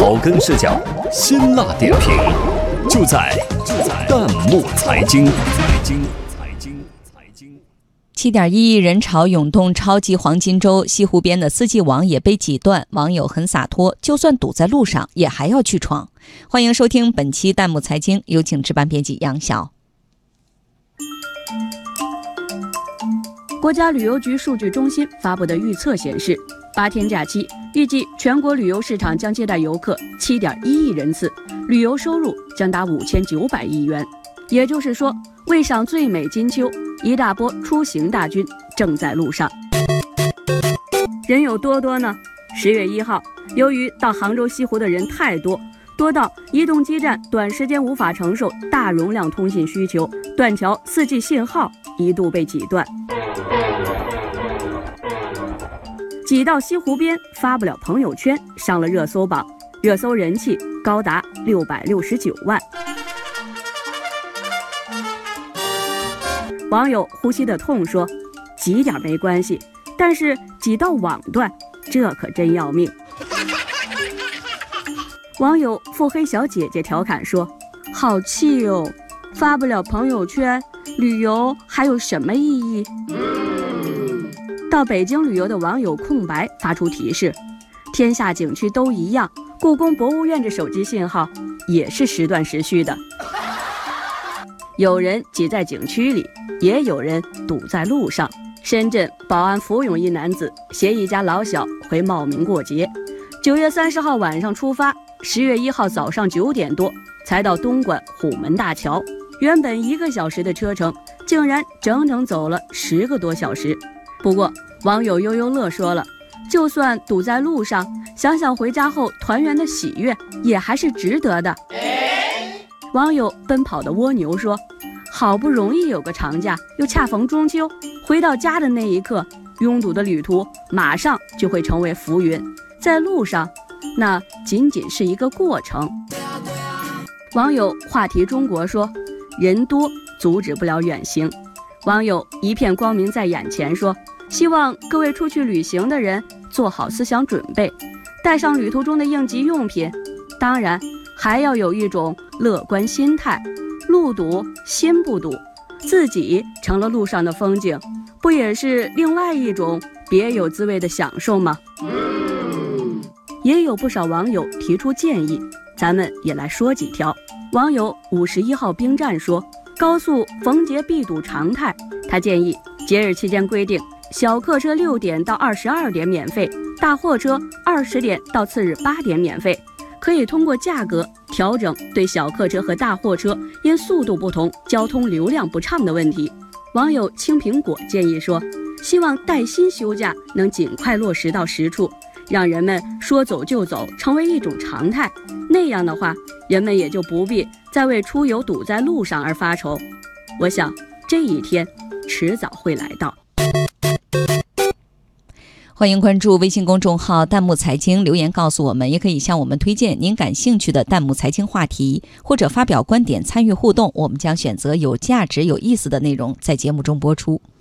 草根视角，辛辣点评，就在就在弹幕财经。财经财经财经。七点一亿人潮涌动超级黄金周，西湖边的四季网也被挤断，网友很洒脱，就算堵在路上也还要去闯。欢迎收听本期弹幕财经，有请值班编辑杨晓。国家旅游局数据中心发布的预测显示，八天假期预计全国旅游市场将接待游客七点一亿人次，旅游收入将达五千九百亿元。也就是说，为赏最美金秋，一大波出行大军正在路上。人有多多呢？十月一号，由于到杭州西湖的人太多，多到移动基站短时间无法承受大容量通信需求，断桥四 G 信号一度被挤断。挤到西湖边发不了朋友圈，上了热搜榜，热搜人气高达六百六十九万。网友呼吸的痛说：“挤点没关系，但是挤到网段，这可真要命。”网友腹黑小姐姐调侃说：“好气哦，发不了朋友圈，旅游还有什么意义？”到北京旅游的网友空白发出提示：天下景区都一样，故宫博物院这手机信号也是时断时续的。有人挤在景区里，也有人堵在路上。深圳宝安福永一男子携一家老小回茂名过节，九月三十号晚上出发，十月一号早上九点多才到东莞虎门大桥。原本一个小时的车程，竟然整整走了十个多小时。不过，网友悠悠乐说了，就算堵在路上，想想回家后团圆的喜悦，也还是值得的。网友奔跑的蜗牛说，好不容易有个长假，又恰逢中秋，回到家的那一刻，拥堵的旅途马上就会成为浮云，在路上，那仅仅是一个过程。网友话题中国说，人多阻止不了远行。网友一片光明在眼前说：“希望各位出去旅行的人做好思想准备，带上旅途中的应急用品，当然还要有一种乐观心态。路堵心不堵，自己成了路上的风景，不也是另外一种别有滋味的享受吗？”也有不少网友提出建议，咱们也来说几条。网友五十一号兵站说。高速逢节必堵常态，他建议节日期间规定小客车六点到二十二点免费，大货车二十点到次日八点免费。可以通过价格调整对小客车和大货车因速度不同、交通流量不畅的问题。网友青苹果建议说，希望带薪休假能尽快落实到实处，让人们说走就走成为一种常态。那样的话，人们也就不必。再为出游堵在路上而发愁，我想这一天迟早会来到。欢迎关注微信公众号“弹幕财经”，留言告诉我们，也可以向我们推荐您感兴趣的弹幕财经话题，或者发表观点参与互动，我们将选择有价值、有意思的内容在节目中播出。